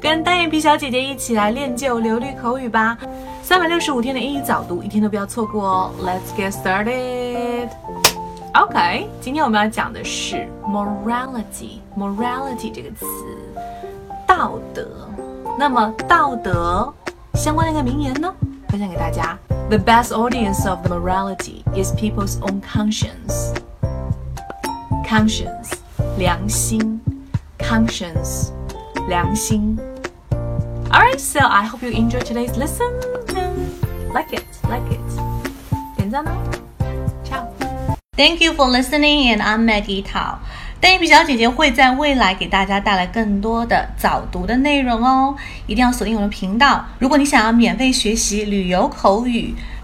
跟单眼皮小姐姐一起来练就流利口语吧。三百六十五天的英语早读，一天都不要错过哦。Let's get started. OK，今天我们要讲的是 morality，morality 这个词，道德。那么道德相关的一个名言呢，分享给大家。The best audience of the morality is people's own conscience. Conscience，良心，conscience，良心。Alright, so I hope you enjoy today's lesson like it, like it. 点赞哦 Thank you for listening, and I'm Maggie Tao. 单眼皮小姐姐会在未来给大家带来更多的早读的内容哦，一定要锁定我们频道。如果你想要免费学习旅游口语、